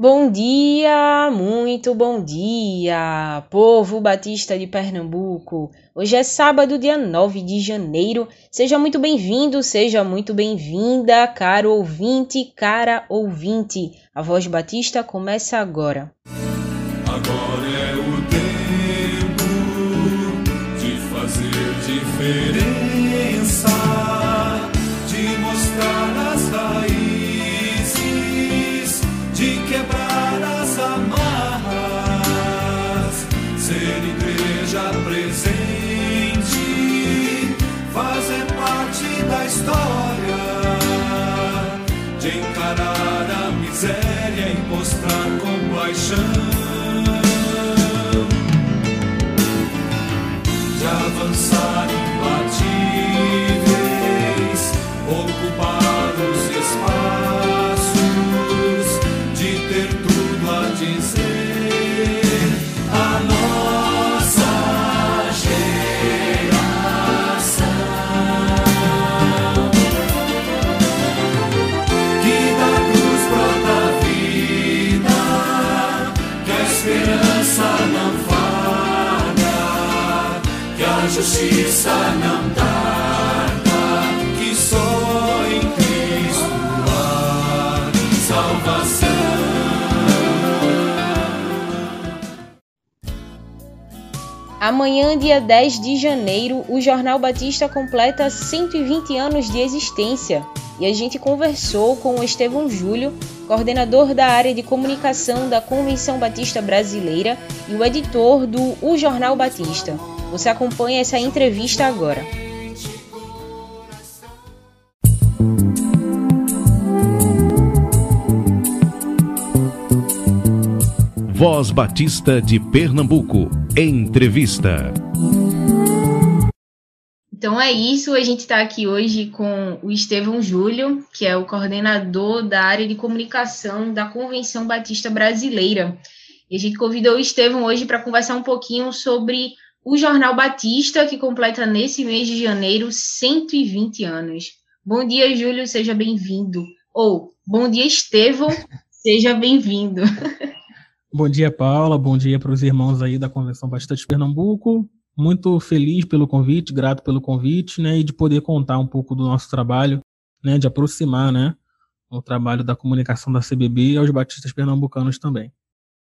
Bom dia, muito bom dia, povo batista de Pernambuco. Hoje é sábado, dia 9 de janeiro. Seja muito bem-vindo, seja muito bem-vinda, caro ouvinte, cara ouvinte. A Voz Batista começa agora. Agora miséria e mostrar compaixão. de avançar justiça não tarda, que só em Cristo há salvação. Amanhã, dia 10 de janeiro, o Jornal Batista completa 120 anos de existência e a gente conversou com o Estevão Júlio, coordenador da área de comunicação da Convenção Batista Brasileira e o editor do O Jornal Batista. Você acompanha essa entrevista agora. Voz Batista de Pernambuco, entrevista. Então é isso, a gente está aqui hoje com o Estevão Júlio, que é o coordenador da área de comunicação da Convenção Batista Brasileira. E a gente convidou o Estevão hoje para conversar um pouquinho sobre o Jornal Batista, que completa nesse mês de janeiro 120 anos. Bom dia, Júlio, seja bem-vindo. Ou, bom dia, Estevão, seja bem-vindo. Bom dia, Paula. Bom dia para os irmãos aí da Convenção Batista de Pernambuco. Muito feliz pelo convite, grato pelo convite, né, e de poder contar um pouco do nosso trabalho, né, de aproximar, né, o trabalho da comunicação da CBB aos batistas pernambucanos também.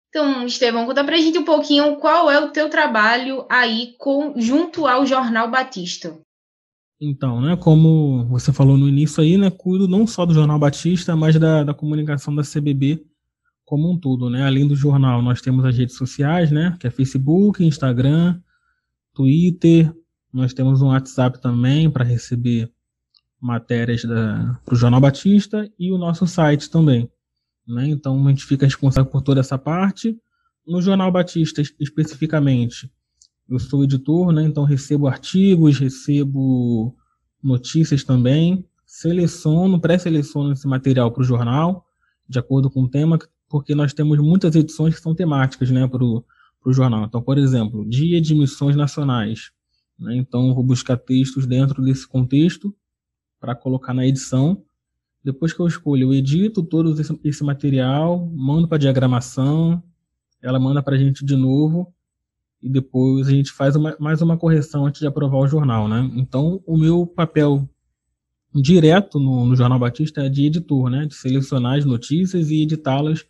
Então, Estevão, conta pra gente um pouquinho qual é o teu trabalho aí com, junto ao Jornal Batista. Então, né, como você falou no início aí, né, cuido não só do Jornal Batista, mas da, da comunicação da CBB como um todo, né? Além do jornal, nós temos as redes sociais, né, que é Facebook, Instagram, Twitter, nós temos um WhatsApp também para receber matérias para o Jornal Batista e o nosso site também. Né? Então a gente fica responsável por toda essa parte. No Jornal Batista, especificamente, eu sou editor, né? então recebo artigos, recebo notícias também, seleciono, pré-seleciono esse material para o jornal, de acordo com o tema, porque nós temos muitas edições que são temáticas né, para o jornal. Então, por exemplo, Dia de Missões Nacionais. Né? Então, vou buscar textos dentro desse contexto para colocar na edição. Depois que eu escolho, eu edito todo esse, material, mando para diagramação, ela manda para a gente de novo e depois a gente faz uma, mais uma correção antes de aprovar o jornal, né? Então, o meu papel direto no, no Jornal Batista é de editor, né? De selecionar as notícias e editá-las,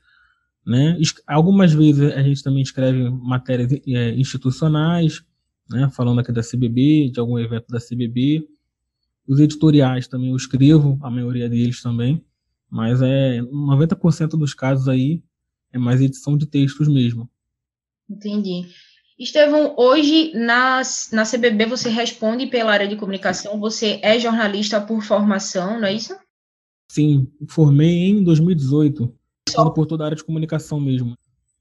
né? Algumas vezes a gente também escreve matérias é, institucionais, né? Falando aqui da CBB, de algum evento da CBB. Os editoriais também eu escrevo, a maioria deles também, mas é 90% dos casos aí é mais edição de textos mesmo. Entendi. Estevão, hoje na, na CBB você responde pela área de comunicação, você é jornalista por formação, não é isso? Sim, formei em 2018, só por toda a área de comunicação mesmo.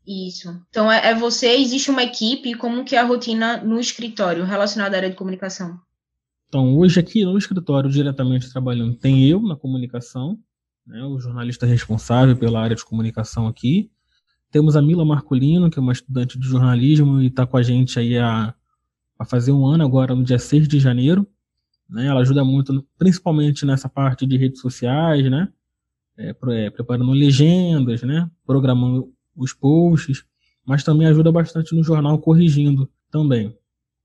Isso. Então é, é, você, existe uma equipe, como que é a rotina no escritório relacionada à área de comunicação? Então, hoje aqui no escritório, diretamente trabalhando, tem eu na comunicação, né, o jornalista responsável pela área de comunicação aqui. Temos a Mila Marcolino, que é uma estudante de jornalismo e está com a gente aí a, a fazer um ano agora, no dia 6 de janeiro. Né? Ela ajuda muito, principalmente nessa parte de redes sociais, né? É, é, preparando legendas, né? programando os posts, mas também ajuda bastante no jornal corrigindo também.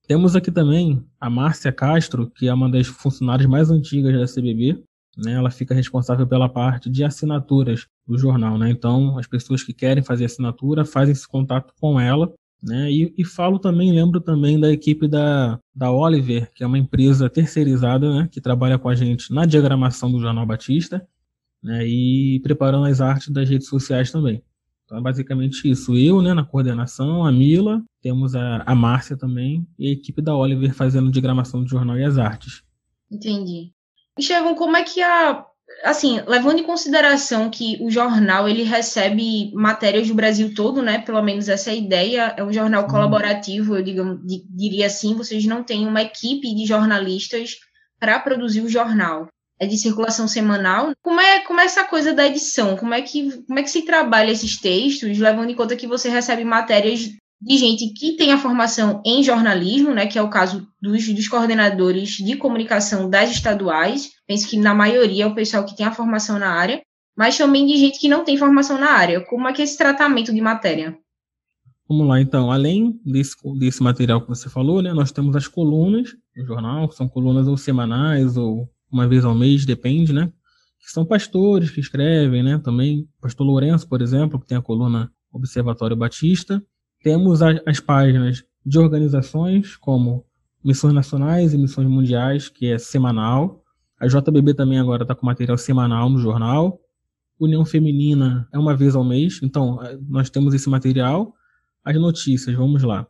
Temos aqui também a Márcia Castro, que é uma das funcionárias mais antigas da CBB. Né? Ela fica responsável pela parte de assinaturas do jornal. Né? Então, as pessoas que querem fazer assinatura fazem esse contato com ela né? E, e, falo também, lembro também da equipe da, da Oliver, que é uma empresa terceirizada, né, que trabalha com a gente na diagramação do Jornal Batista, né, e preparando as artes das redes sociais também. Então é basicamente isso. Eu, né, na coordenação, a Mila, temos a, a Márcia também, e a equipe da Oliver fazendo diagramação do jornal e as artes. Entendi. Estevão, como é que a assim, levando em consideração que o jornal ele recebe matérias do Brasil todo, né? Pelo menos essa é a ideia. É um jornal colaborativo, eu digamos, diria assim. Vocês não têm uma equipe de jornalistas para produzir o jornal. É de circulação semanal. Como é, como é essa coisa da edição? Como é que como é que se trabalha esses textos, levando em conta que você recebe matérias de gente que tem a formação em jornalismo, né, que é o caso dos, dos, coordenadores de comunicação das estaduais, penso que na maioria é o pessoal que tem a formação na área, mas também de gente que não tem formação na área. Como é que é esse tratamento de matéria? Vamos lá, então. Além desse, desse material que você falou, né, nós temos as colunas do jornal, que são colunas ou semanais ou uma vez ao mês, depende, né? Que são pastores que escrevem, né? Também, pastor Lourenço, por exemplo, que tem a coluna Observatório Batista. Temos as páginas de organizações como Missões Nacionais e Missões Mundiais, que é semanal. A JBB também agora está com material semanal no jornal. União Feminina é uma vez ao mês, então eh, nós temos esse material. As notícias, vamos lá.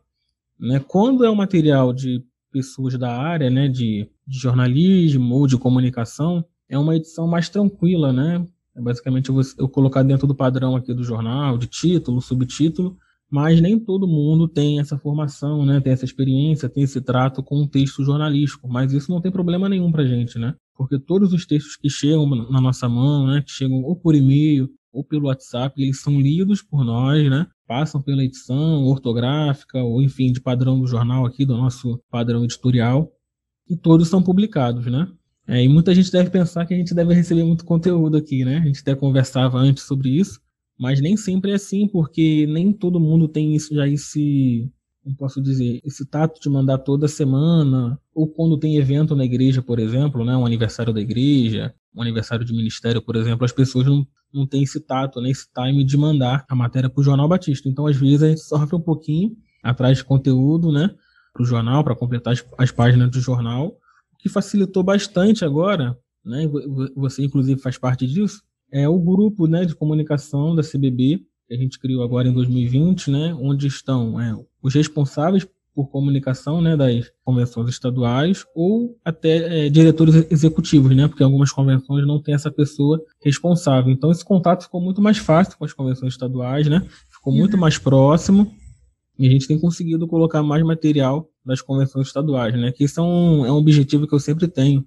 Né? Quando é o material de pessoas da área, né, de, de jornalismo ou de comunicação, é uma edição mais tranquila, né? É basicamente eu, eu colocar dentro do padrão aqui do jornal, de título, subtítulo, mas nem todo mundo tem essa formação, né, tem essa experiência, tem esse trato com um texto jornalístico, mas isso não tem problema nenhum para gente, né? Porque todos os textos que chegam na nossa mão, né, que chegam ou por e-mail ou pelo WhatsApp, eles são lidos por nós, né? Passam pela edição ortográfica ou enfim de padrão do jornal aqui do nosso padrão editorial e todos são publicados, né? É, e muita gente deve pensar que a gente deve receber muito conteúdo aqui, né? A gente até conversava antes sobre isso. Mas nem sempre é assim, porque nem todo mundo tem isso já esse, como posso dizer, esse tato de mandar toda semana, ou quando tem evento na igreja, por exemplo, né, um aniversário da igreja, um aniversário de ministério, por exemplo, as pessoas não, não têm esse tato, né, esse time de mandar a matéria para o Jornal Batista. Então, às vezes, a gente sofre um pouquinho atrás de conteúdo, né, para o jornal, para completar as, as páginas do jornal, o que facilitou bastante agora, né, você inclusive faz parte disso, é o grupo né, de comunicação da CBB, que a gente criou agora em 2020, né, onde estão é, os responsáveis por comunicação né, das convenções estaduais ou até é, diretores executivos, né, porque algumas convenções não tem essa pessoa responsável. Então esse contato ficou muito mais fácil com as convenções estaduais, né, ficou uhum. muito mais próximo e a gente tem conseguido colocar mais material das convenções estaduais, né, que é um, é um objetivo que eu sempre tenho,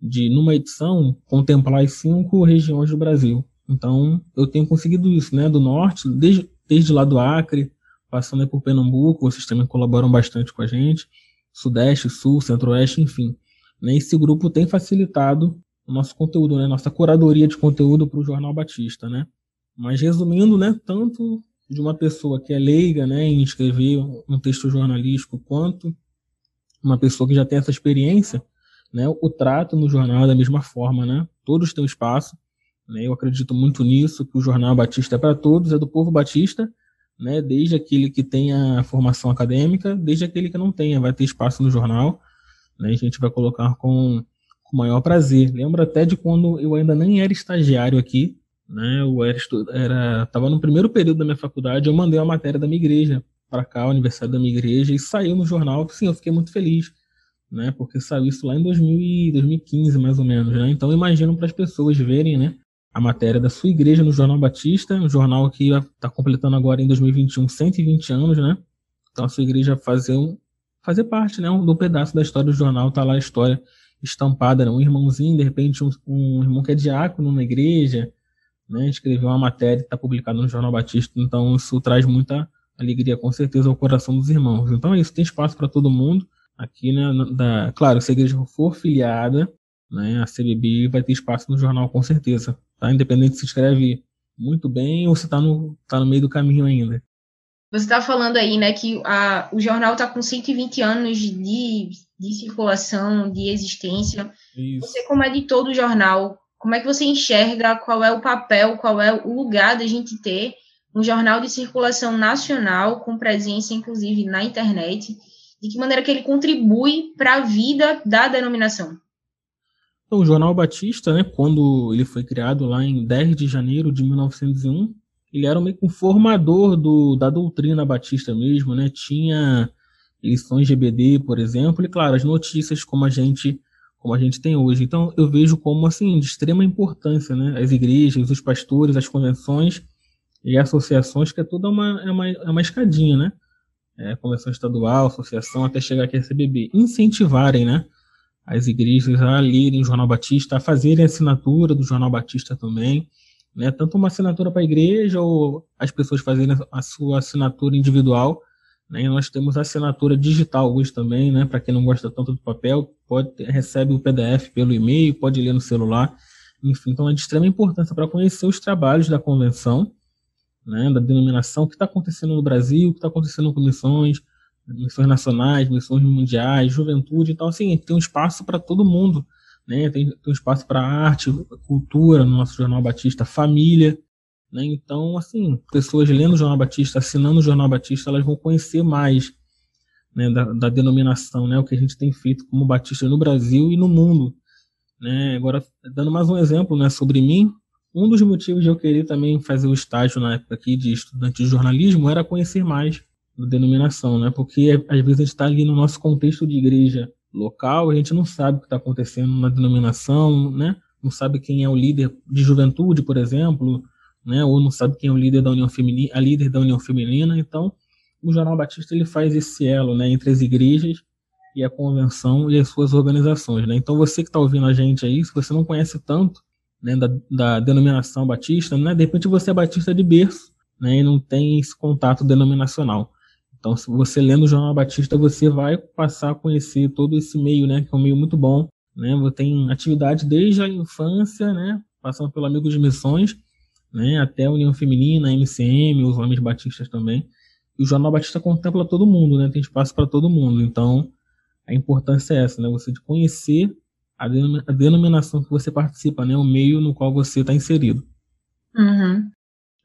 de, numa edição, contemplar as cinco regiões do Brasil. Então, eu tenho conseguido isso, né? Do norte, desde, desde lá do Acre, passando por Pernambuco, vocês também colaboram bastante com a gente, Sudeste, Sul, Centro-Oeste, enfim. Né? Esse grupo tem facilitado o nosso conteúdo, né? Nossa curadoria de conteúdo para o Jornal Batista, né? Mas resumindo, né? Tanto de uma pessoa que é leiga, né, em escrever um texto jornalístico, quanto uma pessoa que já tem essa experiência, né, o trato no jornal é da mesma forma, né? Todos têm espaço, né? Eu acredito muito nisso, que o jornal Batista é para todos, é do povo batista, né? Desde aquele que tem a formação acadêmica, desde aquele que não tenha, vai ter espaço no jornal, né? A gente vai colocar com com maior prazer. Lembro até de quando eu ainda nem era estagiário aqui, né? Eu era, era tava no primeiro período da minha faculdade, eu mandei uma matéria da minha igreja para cá, o aniversário da minha igreja, e saiu no jornal. Sim, eu fiquei muito feliz né? Porque saiu isso lá em 2000 2015, mais ou menos, né? Então imaginam para as pessoas verem, né? A matéria da sua igreja no Jornal Batista, um jornal que está completando agora em 2021 120 anos, né? Então a sua igreja fazer um, fazer parte, né? Do pedaço da história do jornal, tá lá a história estampada, né? Um irmãozinho, de repente um, um irmão que é diácono na igreja, né, escreveu uma matéria que está publicada no Jornal Batista, então isso traz muita alegria, com certeza, ao coração dos irmãos. Então é isso, tem espaço para todo mundo. Aqui, né, da, claro, se a igreja for filiada, né, a CBB vai ter espaço no jornal, com certeza. Tá? Independente se escreve muito bem ou se está no, tá no meio do caminho ainda. Você está falando aí, né, que a, o jornal está com 120 anos de, de circulação, de existência. Isso. Você, como editor do jornal, como é que você enxerga qual é o papel, qual é o lugar da gente ter um jornal de circulação nacional, com presença, inclusive, na internet? De que maneira que ele contribui para a vida da denominação? Então, o Jornal Batista, né, quando ele foi criado lá em 10 de janeiro de 1901, ele era meio que um formador do, da doutrina batista mesmo, né? Tinha lições GBD, por exemplo, e claro, as notícias como a gente como a gente tem hoje. Então, eu vejo como assim de extrema importância, né? As igrejas, os pastores, as convenções e associações, que é toda uma é uma, é uma escadinha, né? É, convenção estadual, associação, até chegar aqui a CBB, incentivarem, né? As igrejas a lerem o Jornal Batista, a fazerem assinatura do Jornal Batista também, né? Tanto uma assinatura para a igreja ou as pessoas fazerem a sua assinatura individual. Né? Nós temos a assinatura digital hoje também, né? Para quem não gosta tanto do papel, pode recebe o PDF pelo e-mail, pode ler no celular. Enfim, então é de extrema importância para conhecer os trabalhos da convenção, né? Da denominação, o que está acontecendo no Brasil, o que está acontecendo com missões, missões nacionais, missões mundiais, juventude, então assim tem um espaço para todo mundo né? Tem, tem um espaço para arte, cultura no nosso Jornal Batista, família, né? Então, assim, pessoas lendo o Jornal Batista, assinando o Jornal Batista, elas vão conhecer mais né, da, da, denominação, né? O que a gente tem feito como Batista no Brasil e no mundo, né? Agora, dando mais um exemplo, né, sobre mim, um dos motivos de eu querer também fazer o estágio na época aqui de estudante de jornalismo era conhecer mais da denominação, né? Porque às vezes a gente está ali no nosso contexto de igreja local, a gente não sabe o que está acontecendo na denominação, né? Não sabe quem é o líder de juventude, por exemplo, né? Ou não sabe quem é o líder da União Feminina, a líder da União Feminina. Então, o Jornal Batista ele faz esse elo, né, entre as igrejas e a convenção e as suas organizações, né? Então, você que está ouvindo a gente aí, se você não conhece tanto né, da, da denominação batista, né? De repente você é batista de berço, né? E não tem esse contato denominacional. Então, se você lendo o Jornal Batista, você vai passar a conhecer todo esse meio, né, que é um meio muito bom, né? Tem atividade desde a infância, né, passando pelo Amigos de Missões, né, até a União Feminina, a MCM, os Homens Batistas também. E o Jornal Batista contempla todo mundo, né? Tem espaço para todo mundo. Então, a importância é essa, né? Você de conhecer a, denominação que você participa, né? O meio no qual você está inserido. Uhum.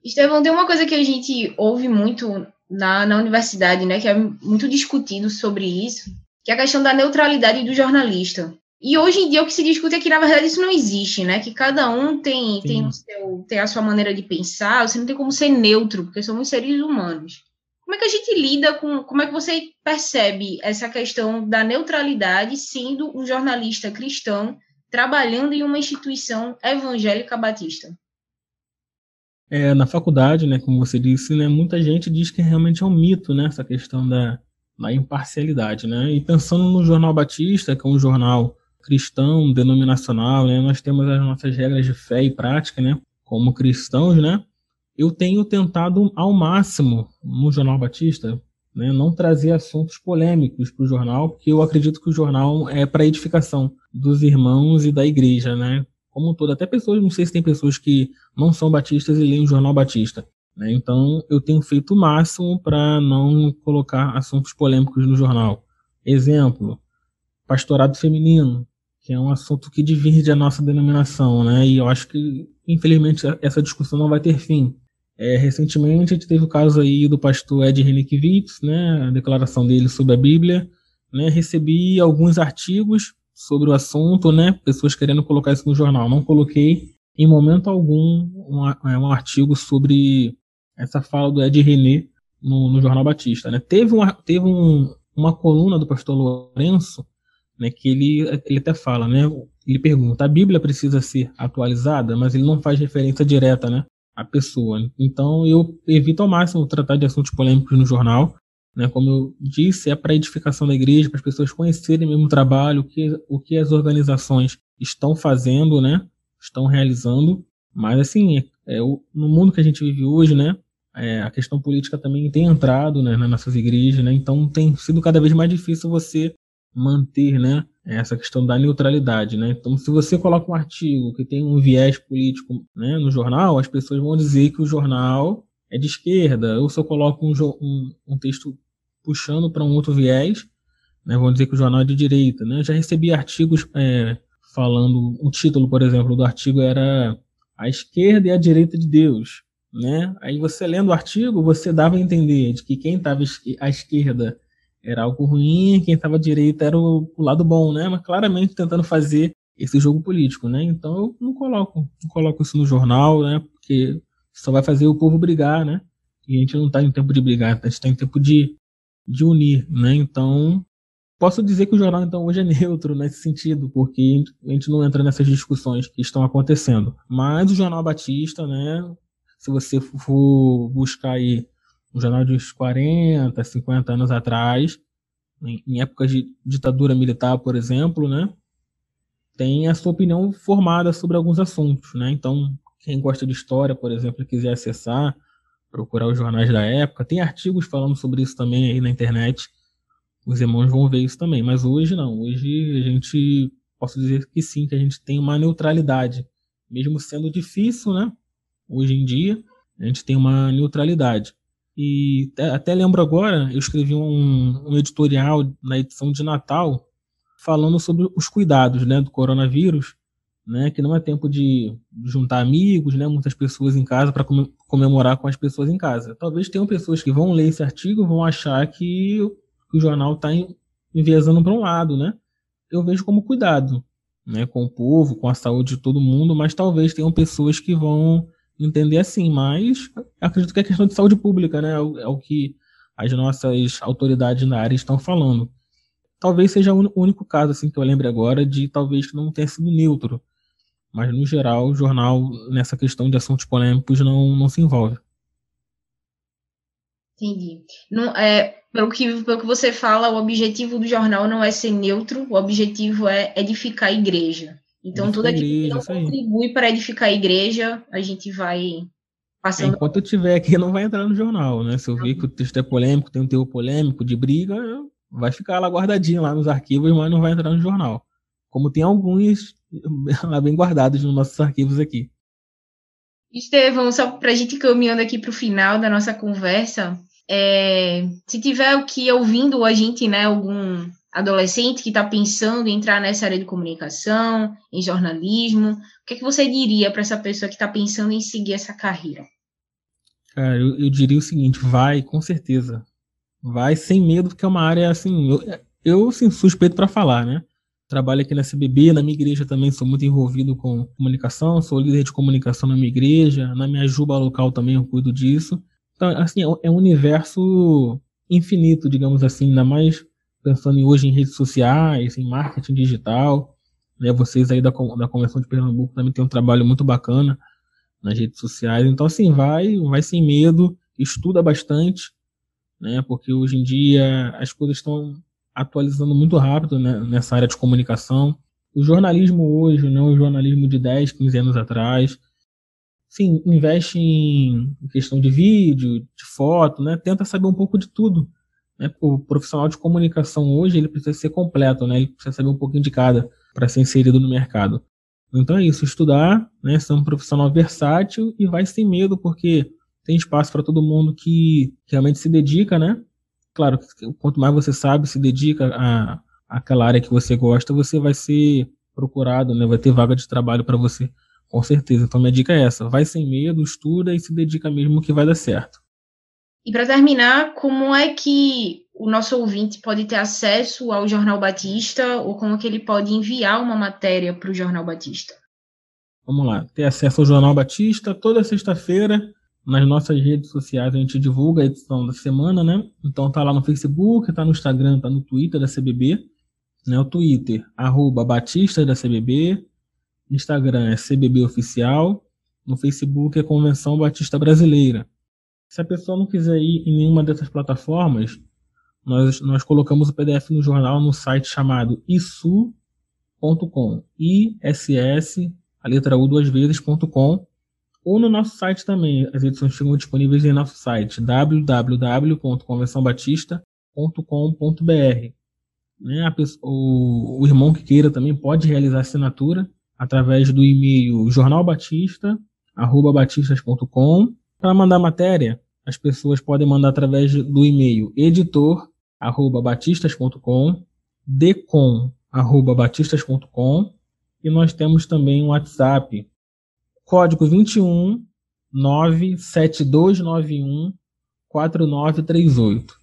Estevão, tem uma coisa que a gente ouve muito na, na universidade, né, que é muito discutido sobre isso, que é a questão da neutralidade do jornalista. E hoje em dia o que se discute é que, na verdade, isso não existe, né? Que cada um tem, seu, tem a sua maneira de pensar, você não tem como ser neutro, porque somos seres humanos. Como é que a gente lida com. Como é que você percebe essa questão da neutralidade sendo um jornalista cristão trabalhando em uma instituição evangélica batista? É, na faculdade, né, como você disse, né, muita gente diz que realmente é um mito, né, essa questão da, da imparcialidade, né, e pensando no Jornal Batista, que é um jornal cristão, denominacional, né, nós temos as nossas regras de fé e prática, né, como cristãos, né, eu tenho tentado ao máximo no Jornal Batista, né, não trazer assuntos polêmicos para o jornal, porque eu acredito que o jornal é para edificação dos irmãos e da igreja, né, como um todo. Até pessoas, não sei se tem pessoas que não são batistas e leem o Jornal Batista. Né? Então, eu tenho feito o máximo para não colocar assuntos polêmicos no jornal. Exemplo, pastorado feminino, que é um assunto que divide a nossa denominação, né? E eu acho que, infelizmente, essa discussão não vai ter fim. É, recentemente, a gente teve o caso aí do pastor Ed Renikiewicz, né? A declaração dele sobre a Bíblia. Né? Recebi alguns artigos sobre o assunto, né? Pessoas querendo colocar isso no jornal. Não coloquei em momento algum um, é, um artigo sobre essa fala do Ed René no, no Jornal Batista. Né? Teve, uma, teve um, uma coluna do pastor Lourenço né, que ele, ele até fala, né? Ele pergunta: a Bíblia precisa ser atualizada, mas ele não faz referência direta, né? À pessoa. Então eu evito ao máximo tratar de assuntos polêmicos no jornal. Né? Como eu disse, é para edificação da igreja, para as pessoas conhecerem mesmo o trabalho, o que, o que as organizações estão fazendo, né? estão realizando. Mas, assim, é, é, no mundo que a gente vive hoje, né, é, a questão política também tem entrado né, nas nossas igrejas, né, então tem sido cada vez mais difícil você manter né, essa questão da neutralidade. Né? Então, se você coloca um artigo que tem um viés político né, no jornal, as pessoas vão dizer que o jornal é de esquerda, ou se eu coloco um, um, um texto puxando para um outro viés, né, vão dizer que o jornal é de direita. Né? Eu já recebi artigos é, falando, o título, por exemplo, do artigo era A Esquerda e a Direita de Deus. Né? Aí você lendo o artigo, você dava a entender de que quem estava à esquerda era algo ruim, quem estava à direita era o, o, lado bom, né? Mas claramente tentando fazer esse jogo político, né? Então eu não coloco, não coloco isso no jornal, né? Porque só vai fazer o povo brigar, né? E a gente não está em tempo de brigar, a gente está em tempo de, de unir, né? Então posso dizer que o jornal então hoje é neutro nesse sentido, porque a gente não entra nessas discussões que estão acontecendo. Mas o jornal Batista, né? Se você for buscar aí um jornal de uns 40, 50 anos atrás, em, em épocas de ditadura militar, por exemplo, né, tem a sua opinião formada sobre alguns assuntos, né? Então, quem gosta de história, por exemplo, e quiser acessar, procurar os jornais da época, tem artigos falando sobre isso também aí na internet. Os irmãos vão ver isso também, mas hoje não. Hoje a gente posso dizer que sim, que a gente tem uma neutralidade, mesmo sendo difícil, né? Hoje em dia, a gente tem uma neutralidade. E até lembro agora, eu escrevi um, um, editorial na edição de Natal falando sobre os cuidados né, do coronavírus, né, que não é tempo de juntar amigos, né, muitas pessoas em casa para comemorar com as pessoas em casa. Talvez tenham pessoas que vão ler esse artigo vão achar que o jornal está enviesando para um lado, né? Eu vejo como cuidado, né, com o povo, com a saúde de todo mundo, mas talvez tenham pessoas que vão entender assim, mas acredito que é questão de saúde pública, né? É o, é que as nossas autoridades na área estão falando. Talvez seja o único caso assim que eu lembre agora de talvez não tenha sido neutro, mas no geral o jornal nessa questão de assuntos polêmicos não, não se envolve. Entendi. Não, é, pelo, que, pelo que você fala, o objetivo do jornal não é ser neutro, o objetivo é edificar a igreja. Então, tudo aquilo que não contribui para edificar a igreja, a gente vai passando. Enquanto eu tiver aqui, não vai entrar no jornal, né? Se eu ver que o texto é polêmico, tem um teor polêmico, de briga, vai ficar lá guardadinho lá nos arquivos, mas não vai entrar no jornal. Como tem alguns lá bem guardados nos nossos arquivos aqui. Estevão, só para a gente caminhando aqui para o final da nossa conversa, é, se tiver o que ouvindo a gente, né, algum adolescente que está pensando em entrar nessa área de comunicação, em jornalismo, o que, é que você diria para essa pessoa que está pensando em seguir essa carreira? Cara, eu, eu, diria o seguinte, vai, com certeza. Vai sem medo, porque é uma área, assim, eu, eu assim, suspeito para falar, né? Trabalho aqui na CBB, na minha igreja também sou muito envolvido com comunicação, sou líder de comunicação na minha igreja, na minha juba local também eu cuido disso. Então, assim, é um é universo infinito, digamos assim, ainda mais pensando em, hoje em redes sociais, em marketing digital. Né? Vocês aí da, da Convenção de Pernambuco também tem um trabalho muito bacana nas redes sociais. Então, assim, vai, vai sem medo, estuda bastante, né? Porque hoje em dia as coisas estão atualizando muito rápido né? nessa área de comunicação. O jornalismo hoje não é o jornalismo de 10, 15 anos atrás. Sim, investe em questão de vídeo, de foto, né? Tenta saber um pouco de tudo né? O profissional de comunicação hoje ele precisa ser completo, né? Ele precisa saber um pouquinho de cada para ser inserido no mercado. Então é isso, estudar, né? Ser um profissional versátil e vai sem medo, porque tem espaço para todo mundo que realmente se dedica, né? Claro, quanto mais você sabe, se dedica a aquela área que você gosta, você vai ser procurado, né? Vai ter vaga de trabalho para você, com certeza. Então minha dica é essa: vai sem medo, estuda e se dedica mesmo que vai dar certo. E para terminar, como é que o nosso ouvinte pode ter acesso ao Jornal Batista ou como que ele pode enviar uma matéria para o Jornal Batista? Vamos lá, ter acesso ao Jornal Batista toda sexta-feira nas nossas redes sociais a gente divulga a edição da semana, né? Então tá lá no Facebook, tá no Instagram, tá no Twitter da CBB, né? O Twitter arroba Batista da CBB, Instagram é CBB Oficial, no Facebook é Convenção Batista Brasileira. Se a pessoa não quiser ir em nenhuma dessas plataformas, nós, nós colocamos o PDF no jornal no site chamado isu.com. ISS, a letra U duas vezes.com, ou no nosso site também. As edições ficam disponíveis em nosso site www.convençãobatista.com.br. Né? Pessoa, o, o, irmão que queira também pode realizar assinatura através do e-mail jornalbatista@batistas.com. Para mandar matéria, as pessoas podem mandar através do e-mail editor@batistas.com, decom@batistas.com e nós temos também um WhatsApp código 21 97291 4938.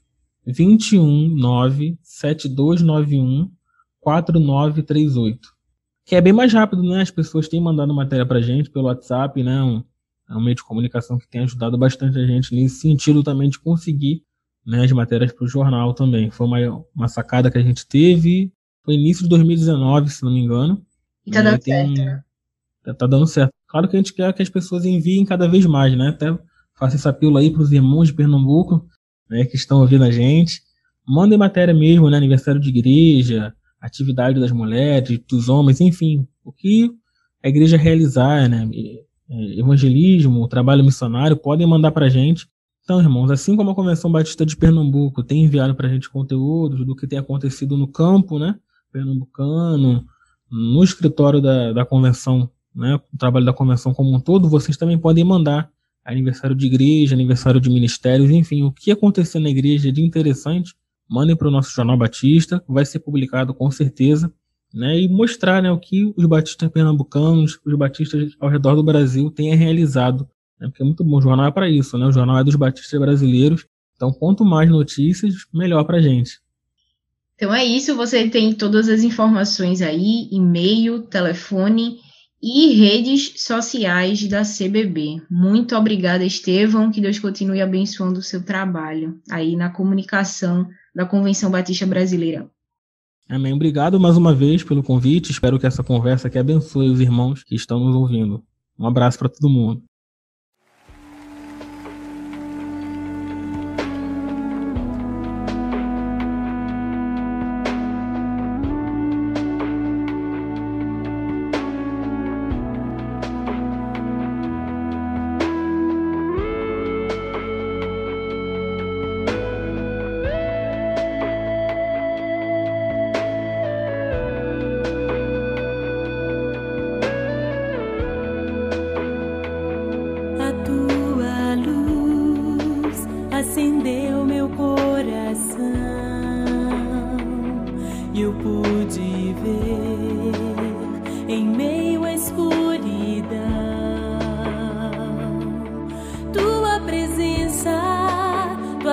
21 97291 4938. Que é bem mais rápido, né? As pessoas têm mandado matéria pra gente pelo WhatsApp, né? É um meio de comunicação que tem ajudado bastante a gente nesse sentido também de conseguir né, as matérias para o jornal também. Foi uma, uma sacada que a gente teve. Foi início de 2019, se não me engano. E tá dando certo, né? Tá, tá dando certo. Claro que a gente quer que as pessoas enviem cada vez mais, né? Até faça esse apelo aí para os irmãos de Pernambuco, né, que estão ouvindo a gente. Mandem matéria mesmo, né? Aniversário de igreja, atividade das mulheres, dos homens, enfim. O que a igreja realizar, né? Evangelismo, trabalho missionário, podem mandar para a gente. Então, irmãos, assim como a Convenção Batista de Pernambuco tem enviado para a gente conteúdos do que tem acontecido no campo, né? Pernambucano, no escritório da, da convenção né, o trabalho da convenção como um todo, vocês também podem mandar aniversário de igreja, aniversário de ministérios, enfim, o que acontecer na igreja de interessante, mandem para o nosso Jornal Batista, vai ser publicado com certeza, né, e mostrar né, o que os batistas pernambucanos, os batistas ao redor do Brasil têm realizado, né, porque é muito bom, o jornal é para isso, né, o jornal é dos batistas brasileiros, então quanto mais notícias, melhor para a gente. Então é isso, você tem todas as informações aí, e-mail, telefone, e redes sociais da CBB. Muito obrigada, Estevão. Que Deus continue abençoando o seu trabalho aí na comunicação da Convenção Batista Brasileira. Amém. Obrigado mais uma vez pelo convite. Espero que essa conversa aqui abençoe os irmãos que estão nos ouvindo. Um abraço para todo mundo.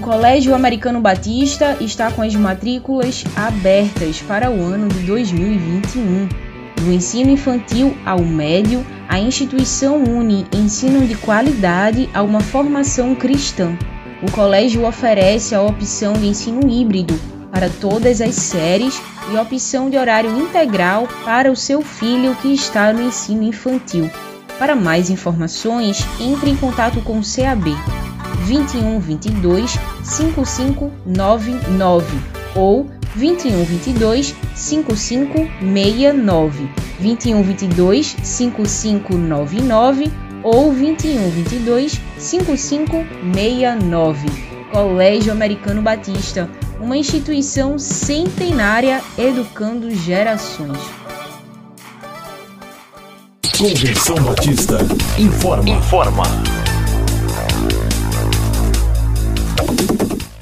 Colégio Americano Batista está com as matrículas abertas para o ano de 2021. Do ensino infantil ao médio, a instituição une ensino de qualidade a uma formação cristã. O colégio oferece a opção de ensino híbrido para todas as séries e opção de horário integral para o seu filho que está no ensino infantil. Para mais informações, entre em contato com o CAB 21 22 5599 ou 21 22 5569 21 22 5599 ou 21 22 5569 Colégio Americano Batista uma instituição centenária educando gerações Convenção Batista informa. Informa.